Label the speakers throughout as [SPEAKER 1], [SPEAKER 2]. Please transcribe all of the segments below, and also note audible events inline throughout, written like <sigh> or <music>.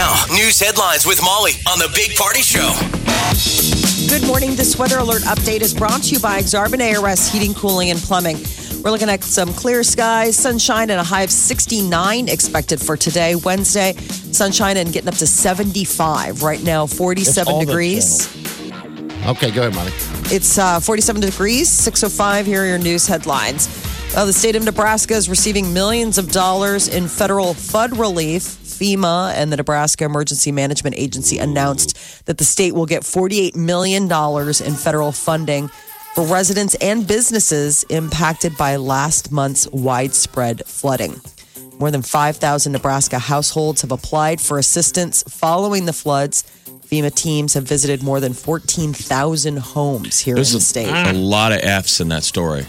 [SPEAKER 1] Now, news headlines with Molly on the Big Party Show.
[SPEAKER 2] Good morning. This weather alert update is brought to you by Exarban ARS Heating, Cooling, and Plumbing. We're looking at some clear skies, sunshine, and a high of 69 expected for today, Wednesday. Sunshine and getting up to 75. Right now, 47 degrees.
[SPEAKER 3] Okay, go ahead, Molly.
[SPEAKER 2] It's uh, 47 degrees, 605. Here are your news headlines. Uh, the state of Nebraska is receiving millions of dollars in federal flood relief. FEMA and the Nebraska Emergency Management Agency announced that the state will get $48 million in federal funding for residents and businesses impacted by last month's widespread flooding. More than 5,000 Nebraska households have applied for assistance following the floods. FEMA teams have visited more than 14,000 homes here
[SPEAKER 4] There's
[SPEAKER 2] in the state.
[SPEAKER 4] a lot of F's in that story.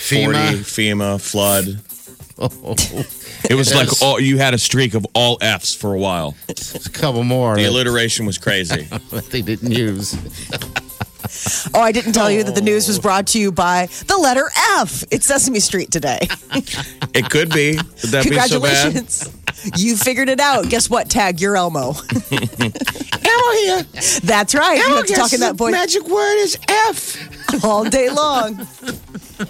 [SPEAKER 4] 40,
[SPEAKER 3] FEMA.
[SPEAKER 4] FEMA, flood. <laughs> Oh. It was like all you had a streak of all F's for a while.
[SPEAKER 3] There's a couple more
[SPEAKER 4] The alliteration was crazy. <laughs>
[SPEAKER 3] they didn't use. <laughs>
[SPEAKER 2] Oh, I didn't tell you that the news was oh. brought to you by the letter F. It's Sesame Street today.
[SPEAKER 4] it could be. Would that be so bad?
[SPEAKER 2] Congratulations. you figured it out. Guess what? Tag, you're Elmo.
[SPEAKER 3] Elmo here.
[SPEAKER 2] That's right. you have to talk in that voice
[SPEAKER 3] Magic word is F.
[SPEAKER 2] all day long.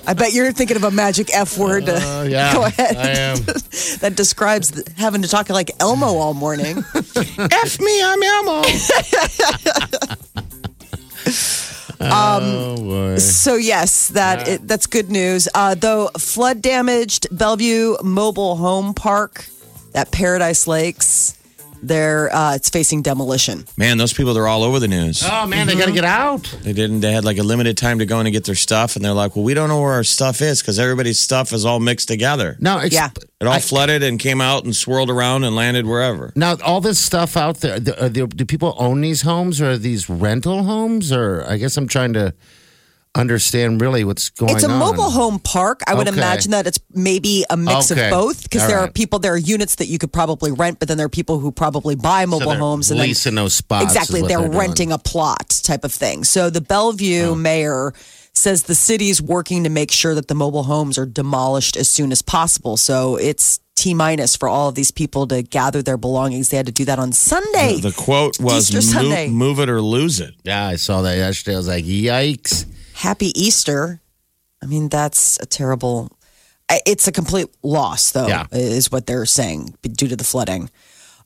[SPEAKER 2] I bet you're thinking of a magic F word.
[SPEAKER 3] Uh, <laughs> yeah,
[SPEAKER 2] Go ahead.
[SPEAKER 3] I am. <laughs>
[SPEAKER 2] that describes having to talk like Elmo all morning. <laughs>
[SPEAKER 3] F me, I'm Elmo. oh.
[SPEAKER 2] So yes, that it, that's good news. Uh, though flood damaged Bellevue Mobile Home Park, that Paradise Lakes, there uh, it's facing demolition.
[SPEAKER 4] Man, those people they're all over the news.
[SPEAKER 3] Oh man, they got to get out.
[SPEAKER 4] They didn't. They had like a limited time to go in and get their stuff, and they're like, "Well, we don't know where our stuff is because everybody's stuff is all mixed together.
[SPEAKER 3] No, it's,
[SPEAKER 2] Yeah.
[SPEAKER 4] It all
[SPEAKER 3] I-
[SPEAKER 4] flooded and came out and swirled around and landed wherever."
[SPEAKER 3] Now, all this stuff out there, do, are the- do people own these homes or are these rental homes? Or I guess I'm trying to understand really what's going on.
[SPEAKER 2] It's a mobile home park. I would
[SPEAKER 3] Okay.
[SPEAKER 2] imagine that it's maybe a mix
[SPEAKER 3] Okay.
[SPEAKER 2] of both because
[SPEAKER 3] All
[SPEAKER 2] there are people, there are units that you could probably rent, but then there are people who probably buy mobile
[SPEAKER 3] they're
[SPEAKER 2] homes and then
[SPEAKER 3] leasing those spots. is
[SPEAKER 2] Exactly.
[SPEAKER 3] what
[SPEAKER 2] They're,
[SPEAKER 3] doing.
[SPEAKER 2] renting a plot type of thing. So the Bellevue oh. mayor says the city's working to make sure that the mobile homes are demolished as soon as possible. So it's T minus for all of these people to gather their belongings. They had to do that on Sunday.
[SPEAKER 4] The quote was,
[SPEAKER 2] Easter Sunday.
[SPEAKER 4] move, "Move it or lose it."
[SPEAKER 3] Yeah, I saw that yesterday. I was like, yikes.
[SPEAKER 2] Happy Easter. I mean, that's a terrible. It's a complete loss, though,
[SPEAKER 3] Yeah.
[SPEAKER 2] is what they're saying due to the flooding.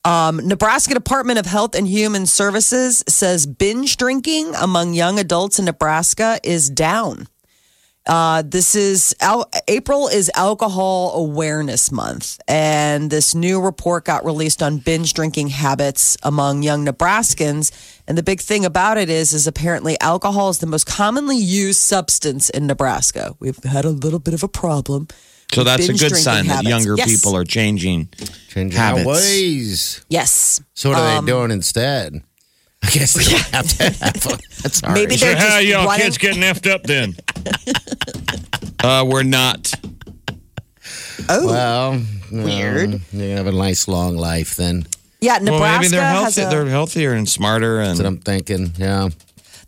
[SPEAKER 2] Um, Nebraska Department of Health and Human Services says binge drinking among young adults in Nebraska is down. Uh, this is al- April is Alcohol Awareness Month, and this new report got released on binge drinking habits among young Nebraskans. And the big thing about it is, is apparently alcohol is the most commonly used substance in Nebraska. We've had a little bit of a problem.
[SPEAKER 4] So
[SPEAKER 2] with
[SPEAKER 4] that's a
[SPEAKER 2] binge
[SPEAKER 4] good
[SPEAKER 2] drinking
[SPEAKER 4] sign that
[SPEAKER 2] habits.
[SPEAKER 4] younger
[SPEAKER 2] Yes.
[SPEAKER 4] people are changing
[SPEAKER 3] Changing
[SPEAKER 4] habits.
[SPEAKER 3] our ways.
[SPEAKER 2] Yes.
[SPEAKER 3] So what are
[SPEAKER 2] Um,
[SPEAKER 3] they doing instead? I guess they don't have to <laughs> have them. That's all
[SPEAKER 2] Maybe
[SPEAKER 3] right.
[SPEAKER 2] they're just running-
[SPEAKER 4] getting effed up then? <laughs> uh, we're not.
[SPEAKER 2] Oh,
[SPEAKER 3] Well, no,
[SPEAKER 2] Weird.
[SPEAKER 3] You're gonna have a nice long life then.
[SPEAKER 2] Yeah. Nebraska
[SPEAKER 4] well, maybe they're
[SPEAKER 2] has
[SPEAKER 4] healthy.
[SPEAKER 2] a,
[SPEAKER 4] They're healthier and smarter, and
[SPEAKER 3] That's what I'm thinking. Yeah.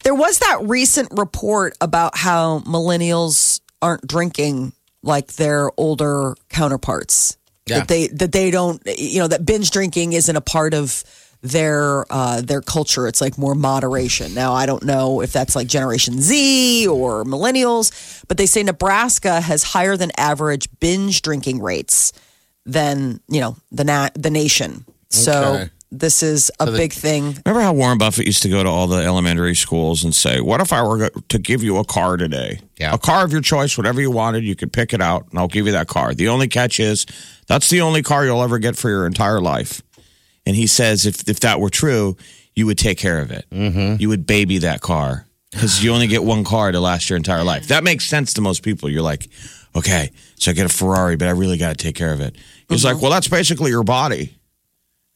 [SPEAKER 2] There was that recent report about how millennials aren't drinking like their older counterparts.
[SPEAKER 3] Yeah.
[SPEAKER 2] That they that they don't you know that binge drinking isn't a part of their uh, their culture. It's like more moderation. Now I don't know if that's like Generation Z or millennials, but they say Nebraska has higher than average binge drinking rates than you know the na- the nation. So
[SPEAKER 3] Okay.
[SPEAKER 2] this is a big thing.
[SPEAKER 4] Remember how Warren Buffett used to go to all the elementary schools and say, What if I were to give you a car today?
[SPEAKER 3] Yeah.
[SPEAKER 4] A car of your choice, whatever you wanted, you could pick it out and I'll give you that car. The only catch is that's the only car you'll ever get for your entire life. And he says, if, if that were true, you would take care of it. Mm-hmm. You would baby that car because you only get one car to last your entire life. That makes sense to most people. You're like, okay, so I get a Ferrari, but I really got to take care of it. He's like, well, that's basically your body.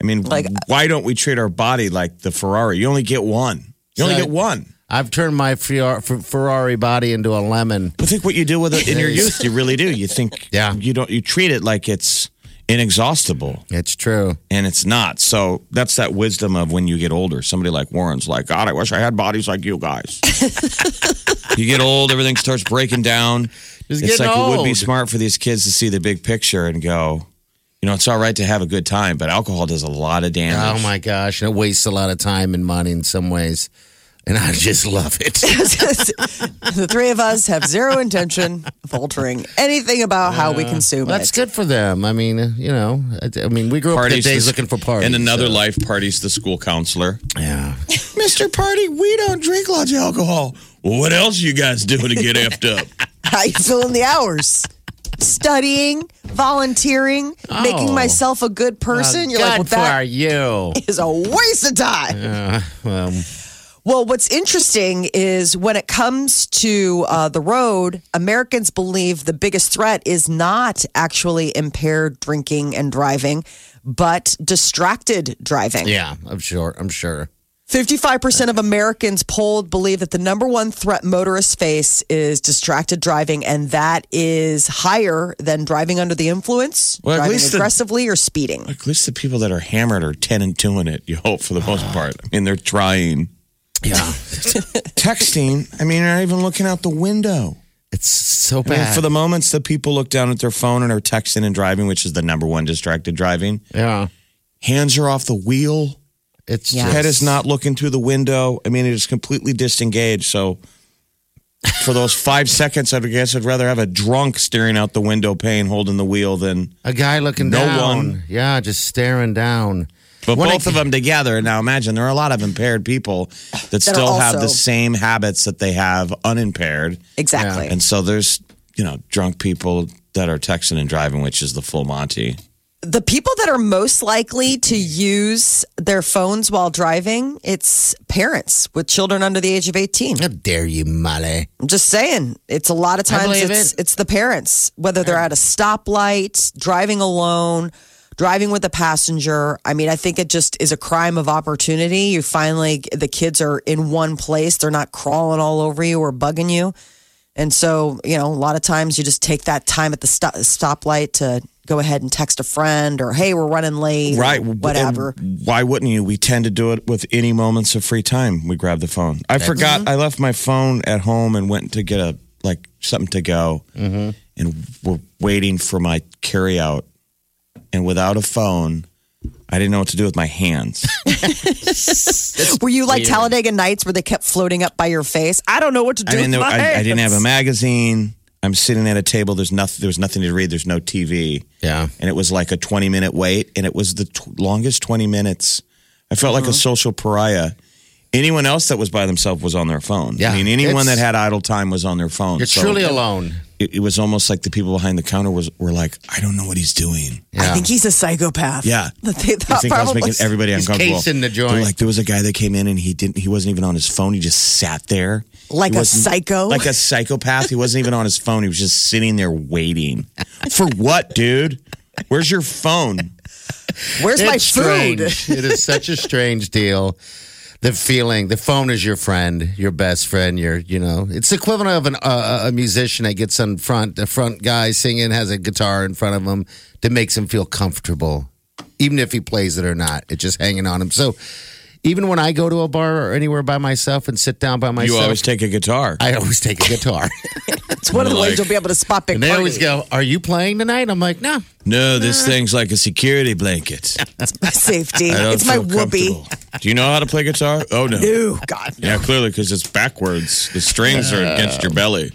[SPEAKER 4] I mean,
[SPEAKER 2] Like- uh,
[SPEAKER 4] why don't we treat our body like the Ferrari? You only get one. You only
[SPEAKER 3] So-
[SPEAKER 4] get one.
[SPEAKER 3] I've turned my Fer- Fer- Ferrari body into a lemon.
[SPEAKER 4] I think what you do with it in your youth, you really do. You think, <laughs>
[SPEAKER 3] Yeah.
[SPEAKER 4] you don't. You treat it like it's inexhaustible,
[SPEAKER 3] It's true.
[SPEAKER 4] and it's not. So that's that wisdom of when you get older. Somebody like Warren's like, God, I wish I had bodies like you guys. <laughs> you get old, everything starts breaking down.
[SPEAKER 3] Just
[SPEAKER 4] it's like it would be smart for these kids to see the big picture and go, you know, it's all right to have a good time, but alcohol does a lot of damage.
[SPEAKER 3] Oh my gosh, and it wastes a lot of time and money in some ways, and I just love it. <laughs>
[SPEAKER 2] the three of us have zero intention of altering anything about how we consume
[SPEAKER 3] Well, that's
[SPEAKER 2] it.
[SPEAKER 3] good for them. I mean, uh, you know, I, I mean, we grew up the days
[SPEAKER 4] the-
[SPEAKER 3] looking for parties.
[SPEAKER 4] In another
[SPEAKER 3] so-
[SPEAKER 4] life, parties the school counselor.
[SPEAKER 3] yeah. <laughs>
[SPEAKER 4] Mr. Party, we don't drink lots of alcohol. Well, what else you guys doing to get effed up? <laughs>
[SPEAKER 2] How you fill in the hours? Studying, volunteering, making
[SPEAKER 3] Oh.
[SPEAKER 2] myself a good person. You're like, well, that
[SPEAKER 3] you.
[SPEAKER 2] is a waste of time. <laughs>
[SPEAKER 3] Uh, well,
[SPEAKER 2] Well, what's interesting is when it comes to uh, the road, Americans believe the biggest threat is not actually impaired drinking and driving, but distracted driving.
[SPEAKER 3] yeah, I'm sure. I'm sure.
[SPEAKER 2] 55% of Americans polled believe that the number one threat motorists face is distracted driving, and that is higher than driving under the influence,
[SPEAKER 4] Well, at
[SPEAKER 2] driving
[SPEAKER 4] least the-
[SPEAKER 2] aggressively, or speeding.
[SPEAKER 4] At least the people that are hammered are 10 and 2 in it, you hope, for the most ah. part. I mean, they're trying.
[SPEAKER 3] Yeah, <laughs>
[SPEAKER 4] Texting, I mean, you're not even looking out the window.
[SPEAKER 3] it's so
[SPEAKER 4] I mean,
[SPEAKER 3] bad.
[SPEAKER 4] for the moments that people look down at their phone and are texting and driving, which is the number one distracted driving,
[SPEAKER 3] yeah,
[SPEAKER 4] hands are off the wheel.
[SPEAKER 3] It's
[SPEAKER 2] Yeah.
[SPEAKER 3] just,
[SPEAKER 4] Head is not looking through the window. I mean, it is completely disengaged. So for those <laughs> five seconds, I guess I'd rather have a drunk staring out the window, pane holding the wheel than.
[SPEAKER 3] a guy looking
[SPEAKER 4] No
[SPEAKER 3] down.
[SPEAKER 4] one.
[SPEAKER 3] Yeah, just staring down.
[SPEAKER 4] But
[SPEAKER 3] When I-
[SPEAKER 4] both of them together. Now imagine there are a lot of impaired people that still
[SPEAKER 2] are
[SPEAKER 4] have the same habits that they have unimpaired.
[SPEAKER 2] Exactly.
[SPEAKER 4] And so there's, you know, drunk people that are texting and driving, which is the full Monty.
[SPEAKER 2] The people that are most likely to use their phones while driving, it's parents with children under the age of 18.
[SPEAKER 3] How dare you, Molly?
[SPEAKER 2] I'm just saying, it's a lot of times it's
[SPEAKER 3] it.
[SPEAKER 2] it's the parents, whether they're at a stoplight, driving alone, driving with a passenger. I mean, I think it just is a crime of opportunity. You finally the kids are in one place; they're not crawling all over you or bugging you. And so, you know, a lot of times you just take that time at the stop, stoplight to go ahead and text a friend or, hey, we're running late, or
[SPEAKER 4] Right.
[SPEAKER 2] Whatever.
[SPEAKER 4] And why wouldn't you? We tend to do it with any moments of free time. We grab the phone. I forgot I left my phone at home and went to get a like something to go,
[SPEAKER 2] Mm-hmm.
[SPEAKER 4] and we're waiting for my carry out. And without a phone, I didn't know what to do with my hands. <laughs>
[SPEAKER 2] Were you like Talladega Nights where they kept floating up by your face? I don't know what to do
[SPEAKER 4] I mean,
[SPEAKER 2] with
[SPEAKER 4] there,
[SPEAKER 2] my
[SPEAKER 4] I, I didn't have a magazine. I'm sitting at a table. There's nothing. There was nothing to read. There's no TV.
[SPEAKER 3] Yeah.
[SPEAKER 4] and it was like a 20 minute wait, and it was the t- longest 20 minutes. I felt
[SPEAKER 3] Uh-huh.
[SPEAKER 4] like a social pariah. Anyone else that was by themselves was on their phone.
[SPEAKER 3] Yeah,
[SPEAKER 4] I mean, anyone that had idle time was on their phone.
[SPEAKER 3] You're
[SPEAKER 4] So
[SPEAKER 3] truly alone.
[SPEAKER 4] It, it was almost like the people behind the counter was were like, I don't know what he's doing.
[SPEAKER 2] I think he's a psychopath.
[SPEAKER 4] Yeah. <laughs>
[SPEAKER 2] That they
[SPEAKER 4] I think I was making everybody
[SPEAKER 3] He's
[SPEAKER 4] uncomfortable.
[SPEAKER 3] casing the joint.
[SPEAKER 4] They're Like there was a guy that came in and he didn't. He wasn't even on his phone. He just sat there
[SPEAKER 2] Like a
[SPEAKER 4] wasn't-
[SPEAKER 2] psycho?
[SPEAKER 4] like a psychopath. He wasn't even on his phone. He was just sitting there waiting. For what, dude? Where's your phone?
[SPEAKER 2] Where's my
[SPEAKER 3] it's
[SPEAKER 2] food?
[SPEAKER 3] strange. <laughs> it is such a strange deal. The feeling, the phone is your friend, your best friend. Your, you know, it's the equivalent of an, uh, a musician that gets on front, the front guy singing has a guitar in front of him that makes him feel comfortable, even if he plays it or not. It's just hanging on him. So, even when I go to a bar or anywhere by myself and sit down by myself,
[SPEAKER 4] You always take a guitar.
[SPEAKER 3] I always take a guitar, <laughs> <laughs>
[SPEAKER 2] It's one of the
[SPEAKER 4] Like-
[SPEAKER 2] ways you'll be able to spot big
[SPEAKER 3] and they always go, "Are you playing tonight?" I'm like, "No."
[SPEAKER 4] no, this thing's like a security blanket. <laughs>
[SPEAKER 2] It's my safety.
[SPEAKER 4] I don't
[SPEAKER 2] It's my
[SPEAKER 4] woobie. Do you know how to play guitar? Oh no.
[SPEAKER 2] Ew, God.
[SPEAKER 4] Yeah, clearly because it's backwards. The strings are against your belly.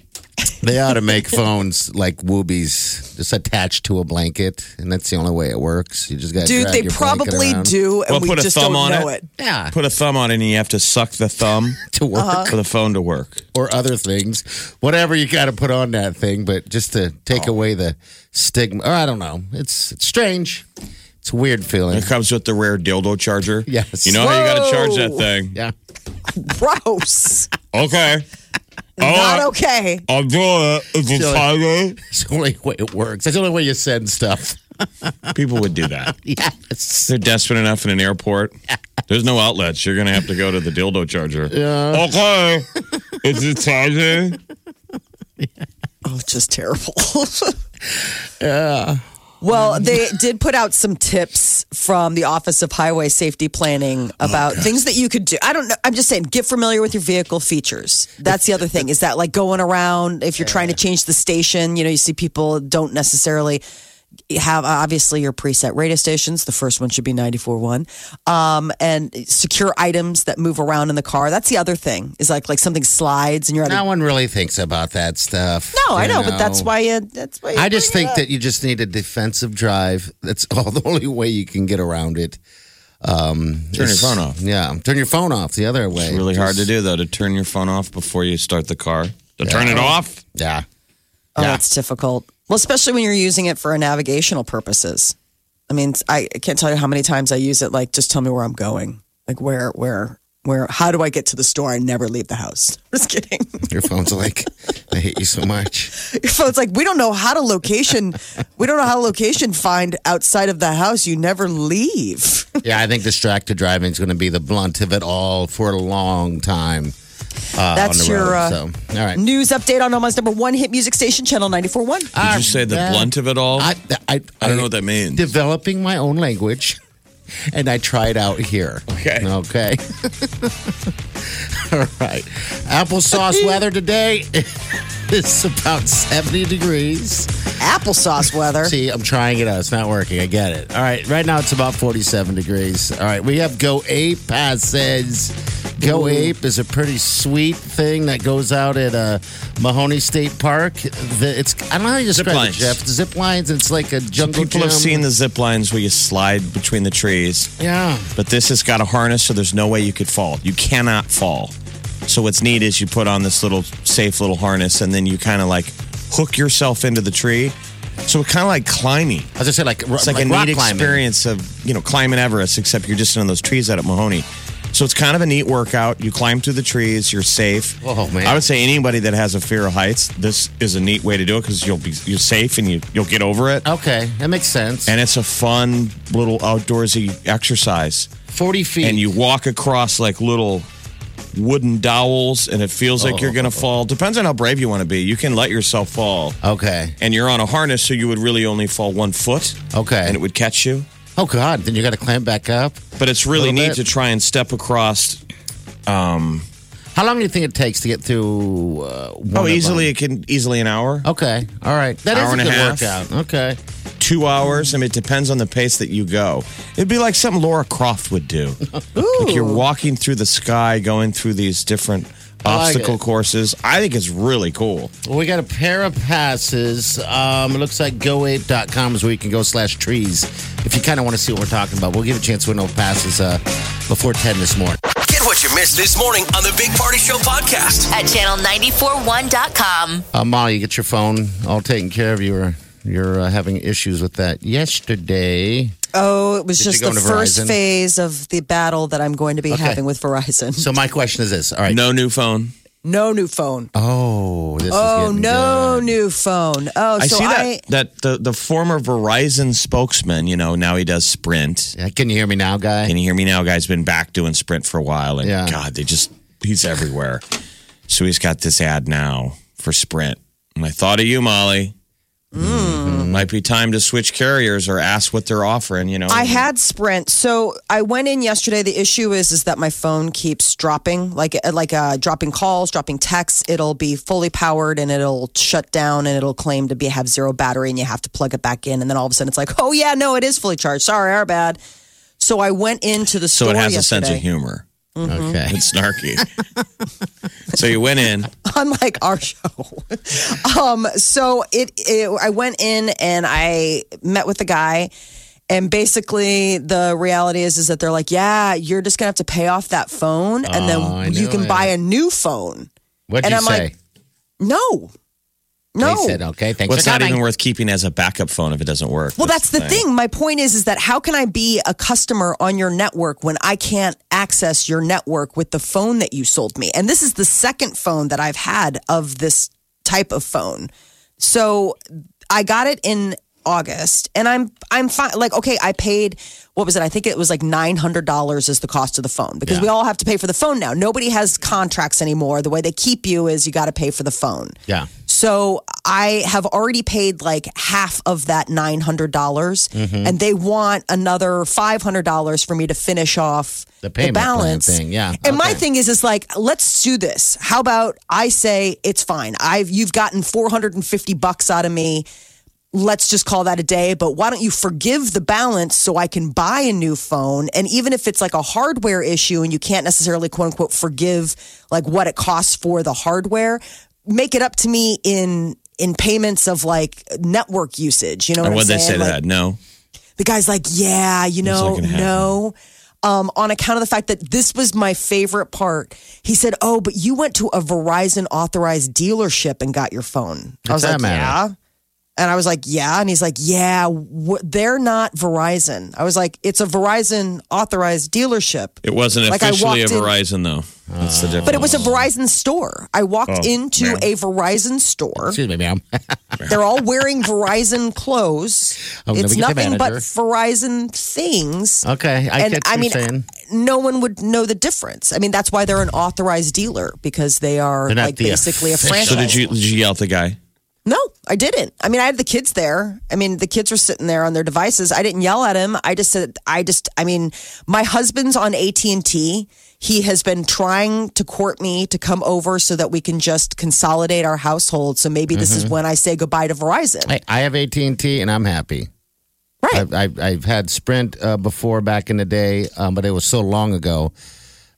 [SPEAKER 3] They ought to make phones like woobies, just attached to a blanket, and that's the only way it works. You just got
[SPEAKER 2] Dude, they probably do, and
[SPEAKER 4] Well,
[SPEAKER 2] we
[SPEAKER 4] put a
[SPEAKER 2] just
[SPEAKER 4] thumb
[SPEAKER 2] don't
[SPEAKER 4] on
[SPEAKER 2] know
[SPEAKER 4] it.
[SPEAKER 2] it.
[SPEAKER 3] Yeah,
[SPEAKER 4] Put a thumb on it, and you have to suck the thumb <laughs>
[SPEAKER 3] to work
[SPEAKER 2] Uh-huh.
[SPEAKER 4] for the phone to work.
[SPEAKER 3] or other things, whatever you got to put on that thing, but just to take away the stigma. Or I don't know. It's it's strange. It's a weird feeling.
[SPEAKER 4] It comes with the rare dildo charger.
[SPEAKER 3] Yes.
[SPEAKER 4] You know how you got to charge that thing.
[SPEAKER 3] Yeah, <laughs>
[SPEAKER 2] Gross.
[SPEAKER 4] Okay.
[SPEAKER 2] Oh, not
[SPEAKER 4] Oh,
[SPEAKER 2] okay.
[SPEAKER 4] I'll do it. It's a
[SPEAKER 3] Silly.
[SPEAKER 4] Friday.
[SPEAKER 3] it's the only way it works. That's the only way you send stuff. <laughs>
[SPEAKER 4] People would do that. <laughs>
[SPEAKER 3] Yes.
[SPEAKER 4] They're desperate enough in an airport. There's no outlets. You're going to have to go to the dildo charger. Yeah. Okay. Is it charging? <laughs>
[SPEAKER 2] Oh, it's just terrible. yeah. Well, they did put out some tips from the Office of Highway Safety Planning about things that you could do. I don't know. I'm just saying, get familiar with your vehicle features. That's the other thing. Is that like going around if you're trying to change the station? You know, you see people don't necessarily have obviously your preset radio stations. The first one should be 94.1. Um, and secure items that move around in the car. That's the other thing. Is like like something slides and you're at a
[SPEAKER 3] No one really thinks about that stuff.
[SPEAKER 2] No, I
[SPEAKER 3] you
[SPEAKER 2] know, but that's why you. That's why. You
[SPEAKER 3] I just think that you just need a defensive drive. That's <laughs> all the only way you can get around it. Um,
[SPEAKER 4] Turn your phone off.
[SPEAKER 3] Yeah, turn your phone off the other way.
[SPEAKER 4] It's really hard to do, though, to turn your phone off before you start the car. To turn it off?
[SPEAKER 3] Yeah.
[SPEAKER 2] Oh,
[SPEAKER 3] Yeah.
[SPEAKER 2] it's difficult. Well, especially when you're using it for navigational purposes. I mean, I can't tell you how many times I use it. Like, just tell me where I'm going. Like, where, where, where? How do I get to the store? I never leave the house. <laughs> Just kidding.
[SPEAKER 3] Your phone's like, I hate you so much.
[SPEAKER 2] Your phone's like, we don't know how to location. <laughs> we don't know how to location find outside of the house. You never leave.
[SPEAKER 3] Yeah, I think distracted driving is going to be the blunt of it all for a long time. Uh,
[SPEAKER 2] That's
[SPEAKER 3] on the
[SPEAKER 2] your
[SPEAKER 3] road,
[SPEAKER 2] uh,
[SPEAKER 3] so, all right.
[SPEAKER 2] news update on Omaha's number one hit music station, Channel 94.1.
[SPEAKER 4] Did you say the
[SPEAKER 3] yeah.
[SPEAKER 4] blunt of it all? I,
[SPEAKER 3] I, I,
[SPEAKER 4] don't know what that means.
[SPEAKER 3] Developing my own language, <laughs> and I try it out here.
[SPEAKER 4] Okay.
[SPEAKER 3] Okay. <laughs> All right. Applesauce <laughs> weather today is about 70 degrees.
[SPEAKER 2] Applesauce weather.
[SPEAKER 3] See, I'm trying it out. It's not working. I get it. All right. Right now it's about 47 degrees. All right. We have Go Ape passes. Go Ape is a pretty sweet thing that goes out at uh, Mahoney State Park. The, it's I don't know how you describe it, Jeff. Zip lines. It's like a jungle
[SPEAKER 4] People have seen the zip lines where you slide between the trees,
[SPEAKER 3] Yeah.
[SPEAKER 4] but this has got a harness, so there's no way you could fall. You cannot fall. So what's neat is you put on this little safe little harness, and then you kind of like hook yourself into the tree. So it's kind of like climbing.
[SPEAKER 3] As I said, like
[SPEAKER 4] It's like, a
[SPEAKER 3] rock
[SPEAKER 4] neat
[SPEAKER 3] climbing.
[SPEAKER 4] experience of you know climbing Everest, except you're just in those trees out at Mahoney. So it's kind of a neat workout. You climb through the trees. You're safe.
[SPEAKER 3] Oh, man.
[SPEAKER 4] I would say anybody that has a fear of heights, this is a neat way to do it because you'll be you're safe and you you'll get over it.
[SPEAKER 3] Okay, that makes sense.
[SPEAKER 4] And it's a fun little outdoorsy exercise.
[SPEAKER 3] 40 feet.
[SPEAKER 4] And you walk across like little wooden dowels, and it feels like you're going to oh. fall. Depends on how brave you want to be. You can let yourself fall.
[SPEAKER 3] Okay.
[SPEAKER 4] And you're on a harness, so you would really only fall one foot.
[SPEAKER 3] Okay.
[SPEAKER 4] And it would catch you.
[SPEAKER 3] Oh, God. Then you got to climb back up.
[SPEAKER 4] But it's really neat
[SPEAKER 3] bit.
[SPEAKER 4] to try and step across.
[SPEAKER 3] Um, How long do you think it takes to get through? Uh,
[SPEAKER 4] Oh, easily, it can easily an hour,
[SPEAKER 3] Okay. All right. That is
[SPEAKER 4] Hour
[SPEAKER 3] a
[SPEAKER 4] and a
[SPEAKER 3] good
[SPEAKER 4] half.
[SPEAKER 3] workout. Okay.
[SPEAKER 4] two hours. I mean, it depends on the pace that you go. It'd be like something Lara Croft would do. <laughs> like you're walking through the sky, going through these different
[SPEAKER 3] I like
[SPEAKER 4] obstacle courses. I think it's really cool.
[SPEAKER 3] Well, we got a pair of passes. Um, it looks like goape.com is where you can go slash trees if you kind of want to see what we're talking about. We'll give a chance to win those passes uh, before 10 this morning.
[SPEAKER 1] Get what you missed this morning on the Big Party Show podcast.
[SPEAKER 5] at channel941.com.
[SPEAKER 3] Uh, Molly, you get your phone all taken care of. You were you're uh, having issues with that yesterday.
[SPEAKER 2] Oh, it was
[SPEAKER 3] Did you
[SPEAKER 2] just
[SPEAKER 3] go
[SPEAKER 2] the
[SPEAKER 3] into
[SPEAKER 2] first
[SPEAKER 3] Verizon?
[SPEAKER 2] phase of the battle that I'm going to be
[SPEAKER 3] Okay.
[SPEAKER 2] having with Verizon.
[SPEAKER 3] So my question is this. All right.
[SPEAKER 4] No new phone.
[SPEAKER 2] No new phone.
[SPEAKER 3] Oh, this is
[SPEAKER 2] Oh,
[SPEAKER 3] getting
[SPEAKER 2] no
[SPEAKER 3] good.
[SPEAKER 2] new phone. Oh,
[SPEAKER 4] I
[SPEAKER 2] so
[SPEAKER 4] see that
[SPEAKER 2] I.
[SPEAKER 4] that the the former Verizon spokesman, you know, now he does Sprint.
[SPEAKER 3] Yeah, Can you hear me now, guy?
[SPEAKER 4] Can you hear me now? Guy's been back doing Sprint for a while, and
[SPEAKER 3] Yeah.
[SPEAKER 4] God, they just he's everywhere. So he's got this ad now for Sprint, and I thought of you, Molly.
[SPEAKER 2] Hmm.
[SPEAKER 4] Might be time to switch carriers or ask what they're offering. You know,
[SPEAKER 2] I had Sprint, so I went in yesterday. The issue is, is that my phone keeps dropping, like like uh, dropping calls, dropping texts. It'll be fully powered and it'll shut down and it'll claim to be have zero battery, and you have to plug it back in. And then all of a sudden, it's like, oh yeah, no, it is fully charged. Sorry, our bad. So I went into the
[SPEAKER 4] so
[SPEAKER 2] store
[SPEAKER 4] it has a sense of
[SPEAKER 2] yesterday.
[SPEAKER 4] Humor.
[SPEAKER 3] Okay.
[SPEAKER 4] It's <laughs> snarky. so you went in.
[SPEAKER 2] unlike our show. um, so it, it, I went in and I met with the guy, and basically the reality is is that they're like, yeah, you're just gonna have to pay off that phone, and
[SPEAKER 3] Oh,
[SPEAKER 2] then you can
[SPEAKER 3] it.
[SPEAKER 2] buy a new phone.
[SPEAKER 3] What'd
[SPEAKER 2] And
[SPEAKER 3] you
[SPEAKER 2] I'm
[SPEAKER 3] say?
[SPEAKER 2] like, No, no.
[SPEAKER 3] They said, okay, thanks
[SPEAKER 4] Well, it's not
[SPEAKER 3] coming.
[SPEAKER 4] even worth keeping as a backup phone if it doesn't work.
[SPEAKER 2] Well, that's the thing. My point is, is that how can I be a customer on your network when I can't access your network with the phone that you sold me? And this is the second phone that I've had of this type of phone. So I got it in August, and I'm I'm fine. Like, okay, I paid what was it? I think it was like nine hundred dollars is the cost of the phone because we all have to pay for the phone now. Nobody has contracts anymore. The way they keep you is you got to pay for the phone.
[SPEAKER 3] Yeah.
[SPEAKER 2] So I have already paid like half of that nine hundred dollars,
[SPEAKER 3] Mm-hmm.
[SPEAKER 2] and they want another five hundred dollars for me to finish off
[SPEAKER 3] The payment plan
[SPEAKER 2] balance
[SPEAKER 3] thing, yeah.
[SPEAKER 2] And my thing is, is like, let's do this. How about I say it's fine. I've you've gotten four hundred and fifty bucks out of me. Let's just call that a day. But why don't you forgive the balance so I can buy a new phone? And even if it's like a hardware issue and you can't necessarily quote unquote forgive like what it costs for the hardware, make it up to me in in payments of like network usage. You know what
[SPEAKER 4] And
[SPEAKER 2] I'm
[SPEAKER 4] they
[SPEAKER 2] saying?
[SPEAKER 4] say to
[SPEAKER 2] Like,
[SPEAKER 4] that? No.
[SPEAKER 2] the guy's like, yeah, you know, no. Um, on account of the fact that this was my favorite part, he said, "Oh, but you went to a Verizon authorized dealership and got your phone." I was
[SPEAKER 3] that
[SPEAKER 2] like,
[SPEAKER 3] matter?
[SPEAKER 2] "Yeah," and I was like, "Yeah," and he's like, "Yeah, wh- they're not Verizon." I was like, "It's a Verizon authorized dealership."
[SPEAKER 4] It wasn't
[SPEAKER 2] Like, I
[SPEAKER 4] officially a
[SPEAKER 2] walked in-
[SPEAKER 4] Verizon, though. That's the difference.
[SPEAKER 2] But it was a Verizon store. I walked
[SPEAKER 4] Oh,
[SPEAKER 2] into
[SPEAKER 4] man.
[SPEAKER 2] a Verizon store.
[SPEAKER 3] Excuse me, ma'am. <laughs>
[SPEAKER 2] They're all wearing Verizon clothes.
[SPEAKER 3] Oh, let
[SPEAKER 2] it's
[SPEAKER 3] me get the
[SPEAKER 2] nothing but. Verizon things.
[SPEAKER 3] okay, I
[SPEAKER 2] and
[SPEAKER 3] get what
[SPEAKER 2] I
[SPEAKER 3] you're
[SPEAKER 2] mean,
[SPEAKER 3] saying.
[SPEAKER 2] no one would know the difference. I mean, that's why they're an authorized dealer because they are like
[SPEAKER 3] the
[SPEAKER 2] basically a franchise.
[SPEAKER 4] So did you, did you yell at the guy?
[SPEAKER 2] No, I didn't. I mean, I had the kids there. I mean, the kids were sitting there on their devices. I didn't yell at him. I just said, I just, I mean, my husband's on AT and T. He has been trying to court me to come over so that we can just consolidate our household. So maybe this
[SPEAKER 3] Mm-hmm.
[SPEAKER 2] is when I say goodbye to Verizon.
[SPEAKER 3] I, I have AT and T, and I'm happy.
[SPEAKER 2] right.
[SPEAKER 3] I've, I've, I've had Sprint uh, before back in the day, um, but it was so long ago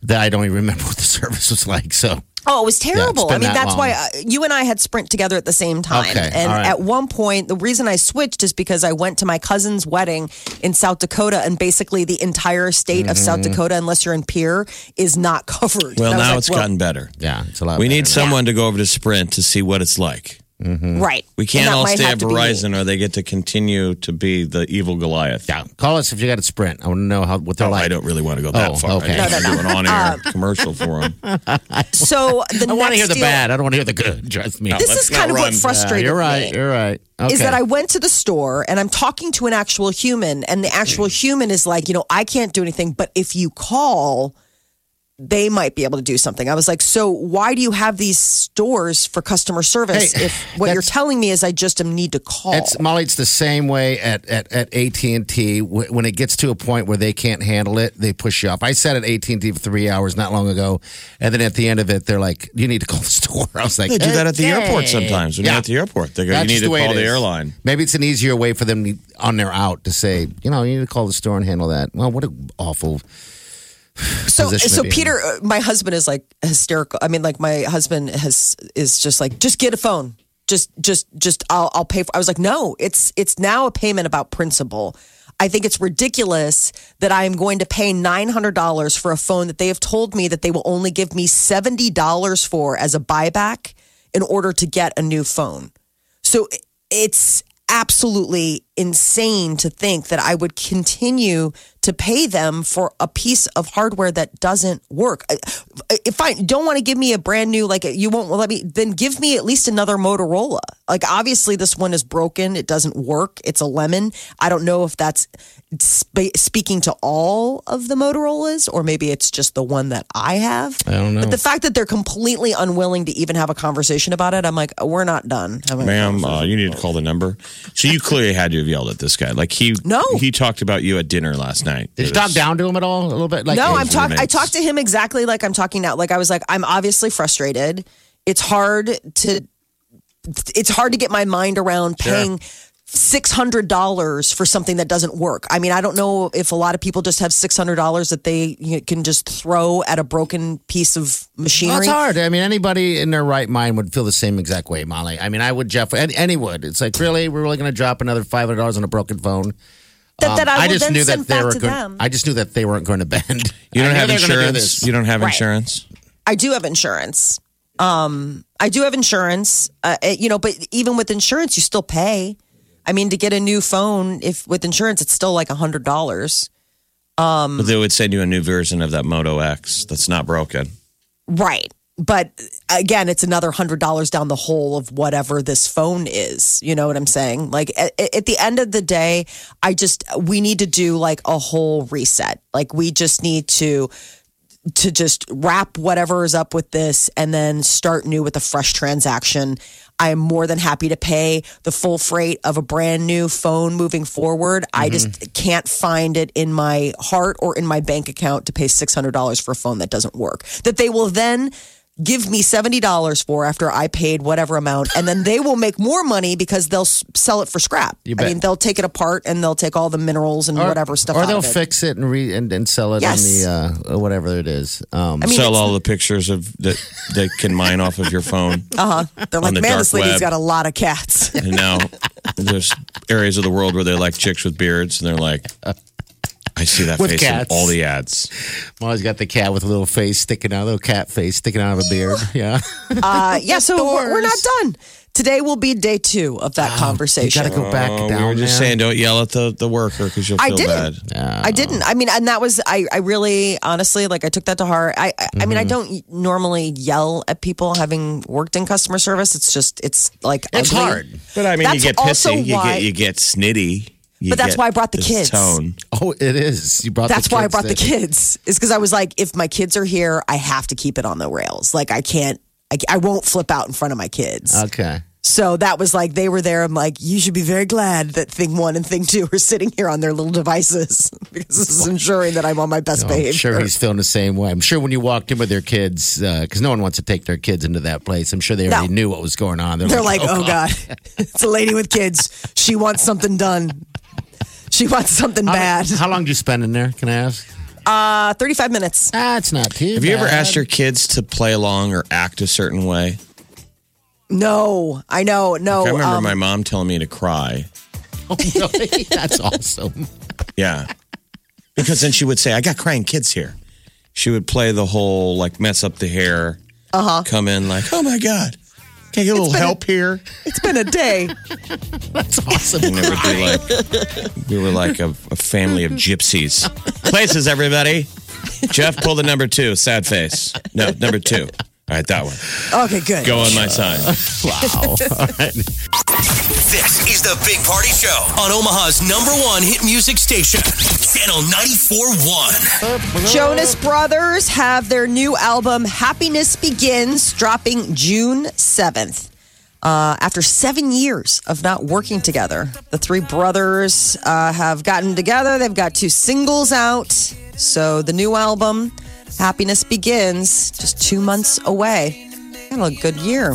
[SPEAKER 3] that I don't even <laughs> remember what the service was like. So
[SPEAKER 2] Oh, it was terrible.
[SPEAKER 3] been
[SPEAKER 2] I mean,
[SPEAKER 3] that
[SPEAKER 2] that's
[SPEAKER 3] long.
[SPEAKER 2] why uh, you and I had Sprint together at the same time.
[SPEAKER 3] Okay,
[SPEAKER 2] and
[SPEAKER 3] right.
[SPEAKER 2] at one point, the reason I switched is because I went to my cousin's wedding in South Dakota, and basically the entire state of South
[SPEAKER 3] Mm-hmm.
[SPEAKER 2] Dakota, unless you're in Pierre, is not <laughs> covered.
[SPEAKER 4] Well,
[SPEAKER 2] And I was
[SPEAKER 4] now
[SPEAKER 2] like,
[SPEAKER 4] it's
[SPEAKER 2] well,
[SPEAKER 4] gotten better.
[SPEAKER 3] yeah, it's a lot.
[SPEAKER 4] We
[SPEAKER 3] better
[SPEAKER 4] need someone to go over to Sprint to see what it's like. Mm-hmm.
[SPEAKER 2] right.
[SPEAKER 4] We can't all stay
[SPEAKER 2] have
[SPEAKER 4] at
[SPEAKER 2] to be me.
[SPEAKER 4] Verizon or they get to continue to be the evil Goliath.
[SPEAKER 3] Yeah, call us if you got a Sprint. I want to know how what they're
[SPEAKER 4] Oh,
[SPEAKER 3] like.
[SPEAKER 4] I don't really want to go that
[SPEAKER 3] Oh,
[SPEAKER 4] far.
[SPEAKER 3] okay.
[SPEAKER 4] I just
[SPEAKER 2] No, no,
[SPEAKER 4] do an on-air uh, commercial for them. <laughs>
[SPEAKER 2] So the
[SPEAKER 3] I want to hear the
[SPEAKER 2] deal-
[SPEAKER 3] bad. I don't want to hear the good. Trust me.
[SPEAKER 2] This is kind
[SPEAKER 4] not
[SPEAKER 2] of what
[SPEAKER 4] run.
[SPEAKER 3] Yeah,
[SPEAKER 2] frustrated
[SPEAKER 3] you're right.
[SPEAKER 2] me.
[SPEAKER 3] You're right. Okay.
[SPEAKER 2] is that I went to the store and I'm talking to an actual human, and the actual hmm. human is like, you know, I can't do anything, but if you call, they might be able to do something. I was like, so why do you have these stores for customer service
[SPEAKER 3] Hey,
[SPEAKER 2] if what you're telling me is I just need to call?
[SPEAKER 3] It's Molly. It's the same way at at at AT and T. When it gets to a point where they can't handle it, they push you off. I sat at AT and T for three hours not long ago, and then at the end of it, they're like, "You need to call the <laughs> store." I was like,
[SPEAKER 4] They do that at the
[SPEAKER 3] "Okay."
[SPEAKER 4] airport sometimes. When
[SPEAKER 3] Yeah.
[SPEAKER 4] you're at the airport, they go,
[SPEAKER 3] That's
[SPEAKER 4] you need to
[SPEAKER 3] the way
[SPEAKER 4] call the airline.
[SPEAKER 3] Maybe it's an easier way for them on their out to say, you know, you need to call the store and handle that. Well, what an awful.
[SPEAKER 2] So so
[SPEAKER 3] be in.
[SPEAKER 2] Peter, uh, my husband is like hysterical. I mean, like my husband has is just like just get a phone. Just just just I'll I'll pay for. I was like, no, it's it's now a payment about principle. I think it's ridiculous that I am going to pay nine hundred dollars for a phone that they have told me that they will only give me seventy dollars for as a buyback in order to get a new phone. So it's absolutely insane to think that I would continue to pay them for a piece of hardware that doesn't work. If I don't want to give me a brand new, like you won't let me, then give me at least another Motorola. Like obviously this one is broken. It doesn't work. It's a lemon. I don't know if that's spe- speaking to all of the Motorola's or maybe it's just the one that I have. I
[SPEAKER 3] don't know.
[SPEAKER 2] But the fact that they're completely unwilling to even have a conversation about it, I'm like, we're not done.
[SPEAKER 4] Ma'am, uh, you need to call the number. So you clearly had to have yelled at this guy. Like he
[SPEAKER 2] no
[SPEAKER 4] he talked about you at dinner last night.
[SPEAKER 3] Did
[SPEAKER 4] it
[SPEAKER 3] you
[SPEAKER 4] talk
[SPEAKER 3] down to him at all a little bit? Like
[SPEAKER 2] no, I'm talking. I talked to him exactly like I'm talking now. Like I was like, I'm obviously frustrated. It's hard to it's hard to get my mind around paying sure. $600 for something that doesn't work. I mean, I don't know if a lot of people just have $600 that they can just throw at a broken piece of machinery.
[SPEAKER 3] That's hard. I mean, anybody in their right mind would feel the same exact way, Molly. I mean, I would, Jeff, and any would. It's like, really? We're really going to drop another $500 on a broken phone?
[SPEAKER 2] That, that I,
[SPEAKER 3] um, I just knew that they were going. I just knew that they weren't going to bend. <laughs>
[SPEAKER 4] You don't have insurance.
[SPEAKER 3] Do
[SPEAKER 4] you don't have
[SPEAKER 2] right.
[SPEAKER 4] insurance.
[SPEAKER 2] I do have insurance. Um, I do have insurance. Uh, you know, but even with insurance, you still pay. I mean, to get a new phone, if with insurance, it's still like a hundred dollars.
[SPEAKER 4] Um, but they would send you a new version of that Moto X that's not broken.
[SPEAKER 2] Right. but again, it's another hundred dollars down the hole of whatever this phone is. You know what I'm saying? Like at, at the end of the day, I just we need to do like a whole reset. Like we just need to to just wrap whatever is up with this and then start new with a fresh transaction. I am more than happy to pay the full freight of a brand new phone moving forward. I mm-hmm. just can't find it in my heart or in my bank account to pay $600 for a phone that doesn't work. That they will then give me $70 for after I paid whatever amount and then they will make more money because they'll s- sell it for scrap.
[SPEAKER 3] You
[SPEAKER 2] I
[SPEAKER 3] bet.
[SPEAKER 2] mean, they'll take it apart and they'll take all the minerals and whatever stuff
[SPEAKER 3] or
[SPEAKER 2] out
[SPEAKER 3] they'll
[SPEAKER 2] of it.
[SPEAKER 3] fix it and re and, and sell it
[SPEAKER 2] Yes.
[SPEAKER 3] on the uh, whatever it is. Um,
[SPEAKER 2] I mean,
[SPEAKER 4] Sell
[SPEAKER 2] it's-
[SPEAKER 4] all the pictures of that they can mine off of your phone. <laughs>
[SPEAKER 2] Uh-huh. They're like,
[SPEAKER 4] the
[SPEAKER 2] man,
[SPEAKER 4] dark
[SPEAKER 2] this lady's
[SPEAKER 4] web."
[SPEAKER 2] got a lot of cats.
[SPEAKER 4] And now <laughs> there's areas of the world where they like chicks with beards, and they're like, I see that
[SPEAKER 3] With
[SPEAKER 4] face
[SPEAKER 3] cats.
[SPEAKER 4] in all the ads.
[SPEAKER 3] Molly's got the cat with a little face sticking out, a little cat face sticking out of a beard. <laughs> Yeah,
[SPEAKER 2] Uh, yeah, so we're, we're not done. Today will be day two of that conversation.
[SPEAKER 3] you got to go back
[SPEAKER 4] Oh,
[SPEAKER 3] down.
[SPEAKER 4] we were just
[SPEAKER 3] there.
[SPEAKER 4] saying, don't yell at the, the worker because you'll
[SPEAKER 2] I
[SPEAKER 4] feel bad.
[SPEAKER 2] didn't. I didn't. I mean, and that was I. I really, honestly, like I took that to heart. I. I, I mean, I
[SPEAKER 3] Mm-hmm.
[SPEAKER 2] don't normally yell at people having worked in customer service. It's just, it's like
[SPEAKER 3] It's
[SPEAKER 2] ugly.
[SPEAKER 3] hard.
[SPEAKER 4] But I mean,
[SPEAKER 2] That's
[SPEAKER 4] you get
[SPEAKER 2] also
[SPEAKER 4] pissy, you get you get snitty. You
[SPEAKER 2] But that's why I brought the kids.
[SPEAKER 4] Tone.
[SPEAKER 3] Oh, it is. You brought.
[SPEAKER 2] That's
[SPEAKER 3] the
[SPEAKER 2] why I
[SPEAKER 3] kids
[SPEAKER 2] brought the kids. Is because I was like, if my kids are here, I have to keep it on the rails. Like I can't. I, I won't flip out in front of my kids.
[SPEAKER 3] Okay.
[SPEAKER 2] So that was like they were there. I'm like, you should be very glad that thing one and thing two are sitting here on their little devices <laughs> because this is ensuring that I'm on my best
[SPEAKER 3] Oh, I'm sure he's feeling the same way. I'm sure when you walked in with their kids, uh, because no one wants to take their kids into that place. I'm sure they already
[SPEAKER 2] No.
[SPEAKER 3] knew what was going on.
[SPEAKER 2] They're like, oh, oh god, <laughs> it's a lady with kids. She wants something done. She wants something
[SPEAKER 3] How,
[SPEAKER 2] bad.
[SPEAKER 3] how long did you spend in there? Can I ask?
[SPEAKER 2] Uh, 35 minutes.
[SPEAKER 3] That's not too.
[SPEAKER 4] Have you ever asked your kids to play along or act a certain way?
[SPEAKER 2] No, I know. No.
[SPEAKER 4] I remember
[SPEAKER 2] um,
[SPEAKER 4] my mom telling me to cry. <laughs>
[SPEAKER 3] Oh, really? That's awesome.
[SPEAKER 4] Yeah. Because then she would say, I got crying kids here. She would play the whole like mess up the hair. Uh-huh. Come in like, oh my God. Can I get a little
[SPEAKER 2] been a-
[SPEAKER 4] help here?
[SPEAKER 2] it's been a day.
[SPEAKER 3] That's awesome.
[SPEAKER 4] And it like we were like a, a family of gypsies. Places, everybody. Jeff, pull the number two, sad face. No, number two. All right, that one.
[SPEAKER 2] Okay, good.
[SPEAKER 4] Go on my side. <laughs>
[SPEAKER 3] wow. <laughs> All right.
[SPEAKER 1] This is the Big Party Show on Omaha's number one hit music station, Channel 94.1.
[SPEAKER 2] Jonas Brothers have their new album Happiness Begins dropping June 7th. Uh, after seven years of not working together, the three brothers uh, have gotten together. They've got two singles out. So the new album, Happiness Begins, just two months away. Kind of a good year.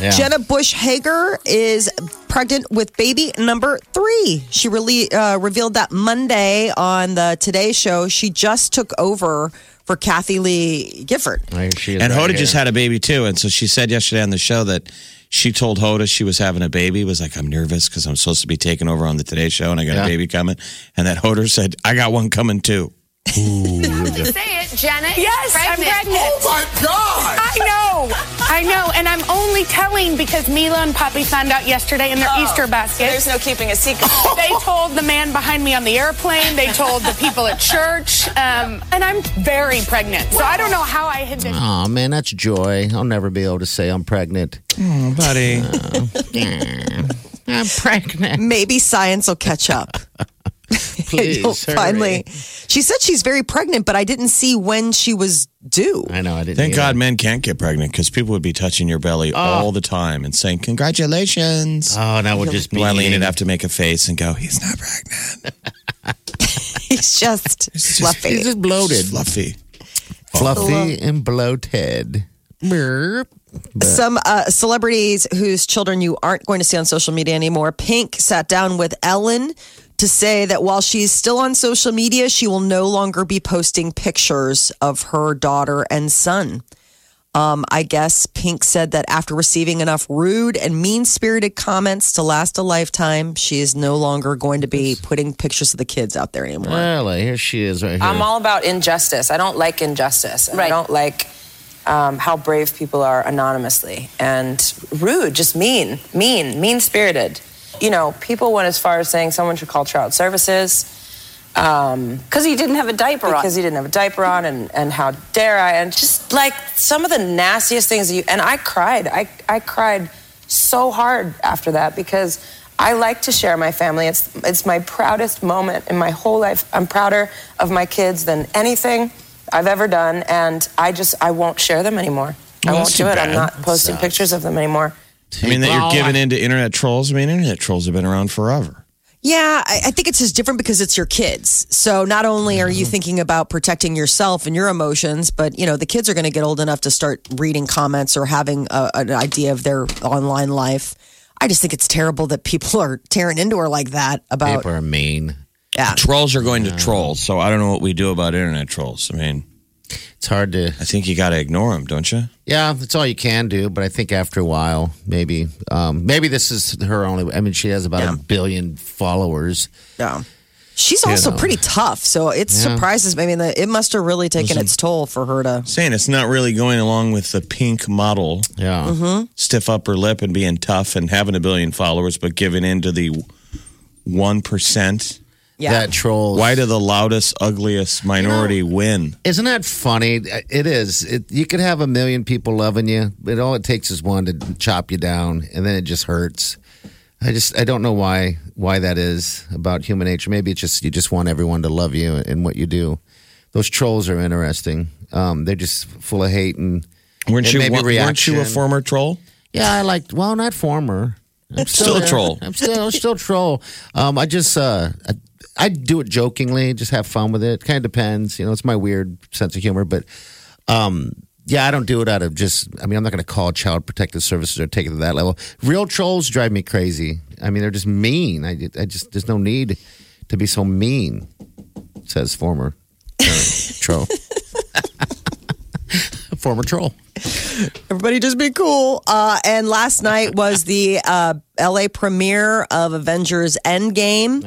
[SPEAKER 3] Yeah.
[SPEAKER 2] Jenna Bush Hager is pregnant with baby number three. She really uh, revealed that Monday on the Today Show. She just took over for Kathie Lee Gifford.
[SPEAKER 3] Here she
[SPEAKER 4] And
[SPEAKER 3] right
[SPEAKER 4] Hoda
[SPEAKER 3] here.
[SPEAKER 4] just had a baby too. And so she said yesterday on the show that she told Hoda she was having a baby. Was like, I'm nervous because I'm supposed to be taking over on the Today Show and I got
[SPEAKER 3] Yeah.
[SPEAKER 4] a baby coming. And that Hoda said, I got one coming too.
[SPEAKER 6] Say it, Janet.
[SPEAKER 7] Yes, I'm pregnant.
[SPEAKER 6] Oh my God!
[SPEAKER 7] I know, I know, and I'm only telling because Mila and Poppy found out yesterday in their Easter basket.
[SPEAKER 6] There's no keeping a secret. <laughs>
[SPEAKER 7] they told the man behind me on the airplane. They told the people at church, um, and I'm very pregnant. So I don't know how I hid this.
[SPEAKER 3] Oh man, that's joy. I'll never be able to say I'm pregnant.
[SPEAKER 4] Oh, buddy. <laughs>
[SPEAKER 3] I'm pregnant.
[SPEAKER 2] Maybe science will catch up.
[SPEAKER 3] Please, <laughs>
[SPEAKER 2] You'll
[SPEAKER 3] hurry.
[SPEAKER 2] finally. She said she's very pregnant, but I didn't see when she was due.
[SPEAKER 3] I know. I didn't.
[SPEAKER 4] Thank
[SPEAKER 3] either.
[SPEAKER 4] God men can't get pregnant because people would be touching your belly all the time and saying, Congratulations.
[SPEAKER 3] Oh, now we'll just be.
[SPEAKER 4] Wileen would have to make a face and go, He's not pregnant. <laughs> <laughs>
[SPEAKER 2] He's just fluffy.
[SPEAKER 3] He's just bloated,
[SPEAKER 4] Fluffy.
[SPEAKER 3] fluffy, and bloated. Burp.
[SPEAKER 2] Some uh, celebrities whose children you aren't going to see on social media anymore. Pink sat down with Ellen to say that while she's still on social media, she will no longer be posting pictures of her daughter and son. Um, I guess Pink said that after receiving enough rude and mean spirited comments to last a lifetime, she is no longer going to be putting pictures of the kids out there anymore.
[SPEAKER 3] Well, here she is, right here.
[SPEAKER 8] I'm all about injustice. I don't like injustice. And I don't like um, how brave people are anonymously and rude, just mean, mean, mean spirited. You know, people went as far as saying someone should call child services.
[SPEAKER 6] Um, because he didn't have a diaper on.
[SPEAKER 8] because he didn't have a diaper on and, and how dare I and just like some of the nastiest things you and I cried. I, I cried so hard after that because I like to share my family. It's it's my proudest moment in my whole life. I'm prouder of my kids than anything I've ever done and I just I won't share them anymore. I won't do
[SPEAKER 4] too
[SPEAKER 8] it I'm not posting pictures of them anymore
[SPEAKER 4] I mean, that you're giving
[SPEAKER 3] I-
[SPEAKER 4] in to internet trolls. I mean, internet trolls have been around forever.
[SPEAKER 2] Yeah, I, I think it's just different because it's your kids. So not only are you thinking about protecting yourself and your emotions, but you know the kids are going to get old enough to start reading comments or having a, an idea of their online life. I just think it's terrible that people <laughs> are tearing into her like that about.
[SPEAKER 3] People are mean.
[SPEAKER 2] Yeah,
[SPEAKER 4] Trolls are going to troll, so I don't know what we do about internet trolls. I mean,
[SPEAKER 3] It's hard to.
[SPEAKER 4] I think you got to ignore them, don't you?
[SPEAKER 3] Yeah, that's all you can do. But I think after a while, maybe, um, maybe this is her only. I mean, she has about a billion followers.
[SPEAKER 2] yeah. She's also
[SPEAKER 3] know.
[SPEAKER 2] pretty tough, so it surprises me. I mean, the, it must have really taken its toll for her to.
[SPEAKER 4] Saying it's not really going along with the pink model,
[SPEAKER 3] Yeah,
[SPEAKER 2] Mm-hmm.
[SPEAKER 4] stiff upper lip and being tough and having a billion followers, but giving in to the one percent.
[SPEAKER 2] Yeah,
[SPEAKER 3] that troll.
[SPEAKER 4] Why do the loudest, ugliest minority win?
[SPEAKER 3] Isn't that funny? It is. It, you could have a million people loving you, but all it takes is one to chop you down, and then it just hurts. I just I don't know why why that is about human nature. Maybe it's just you just want everyone to love you and what you do. Those trolls are interesting. Um, they're just full of hate and
[SPEAKER 4] Weren't
[SPEAKER 3] and
[SPEAKER 4] you?
[SPEAKER 3] maybe
[SPEAKER 4] Weren't you a former troll?
[SPEAKER 3] Yeah, I like. Well, not former. I'm <laughs>
[SPEAKER 4] Still a troll.
[SPEAKER 3] I'm still still a troll. Um, I just uh, I, I do it jokingly, just have fun with it. Kind of depends, you know. It's my weird sense of humor, but um, yeah, I don't do it out of just. I mean, I'm not going to call Child Protective Services or take it to that level. Real trolls drive me crazy. I mean, they're just mean. I, I just there's no need to be so mean. Says former uh, troll. <laughs> former troll.
[SPEAKER 2] Everybody just be cool. Uh, and last night was the uh, LA premiere of Avengers Endgame.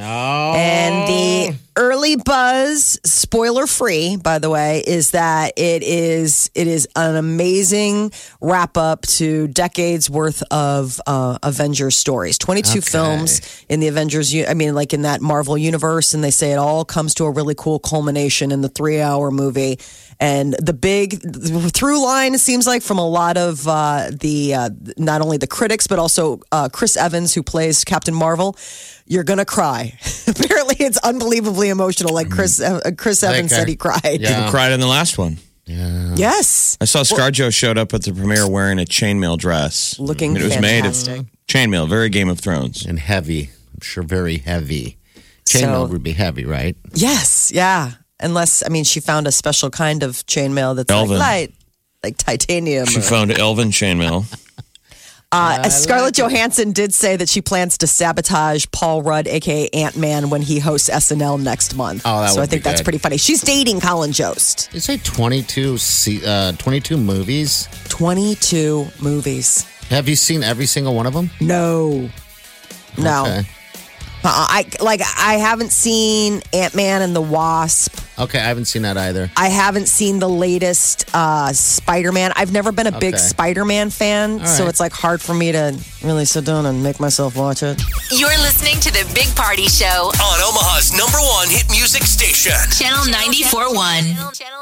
[SPEAKER 2] And the early buzz, spoiler free, by the way, is that it is it is an amazing wrap up to decades worth of uh, Avengers stories. Twenty two films in the Avengers. I mean, like in that Marvel universe, and they say it all comes to a really cool culmination in the three hour movie. And the big through line seems like from a lot of uh, the uh, not only the critics but also uh, Chris Evans who plays Captain Marvel. You're gonna cry. <laughs> Apparently, it's unbelievably emotional. Like Chris uh, Chris Evans said, he cried.
[SPEAKER 3] Yeah.
[SPEAKER 4] People cried in the last one. Yeah.
[SPEAKER 2] Yes,
[SPEAKER 4] I saw ScarJo showed up at the premiere wearing a chainmail dress.
[SPEAKER 2] Looking
[SPEAKER 4] it was
[SPEAKER 2] fantastic.
[SPEAKER 4] made of chainmail, very Game of Thrones.
[SPEAKER 3] and heavy. I'm sure very heavy.
[SPEAKER 2] So-
[SPEAKER 3] Chainmail would be heavy, right?
[SPEAKER 2] yes, yeah. Unless I mean, she found a special kind of chainmail that's
[SPEAKER 4] Elven.
[SPEAKER 2] like light, like titanium.
[SPEAKER 4] She
[SPEAKER 2] or-
[SPEAKER 4] found elven chainmail.
[SPEAKER 2] Uh, Scarlett Johansson did say that she plans to sabotage Paul Rudd, aka Ant Man, when he hosts SNL next month.
[SPEAKER 3] Oh, that
[SPEAKER 2] so I think
[SPEAKER 3] be
[SPEAKER 2] that's
[SPEAKER 3] good.
[SPEAKER 2] pretty funny. She's dating Colin Jost.
[SPEAKER 3] You say 22, se- uh, 22 movies?
[SPEAKER 2] 22 movies.
[SPEAKER 3] Have you seen every single one of them?
[SPEAKER 2] No. No.
[SPEAKER 3] Okay.
[SPEAKER 2] Uh, I like I haven't seen Ant Man and the Wasp.
[SPEAKER 3] Okay, I haven't seen that either.
[SPEAKER 2] I haven't seen the latest uh, Spider Man. I've never been a big Spider Man fan, so it's like hard for me to really sit down and make myself watch it.
[SPEAKER 5] You're listening to the Big Party Show,
[SPEAKER 1] On Omaha's number one hit music station.
[SPEAKER 5] Channel 94.1.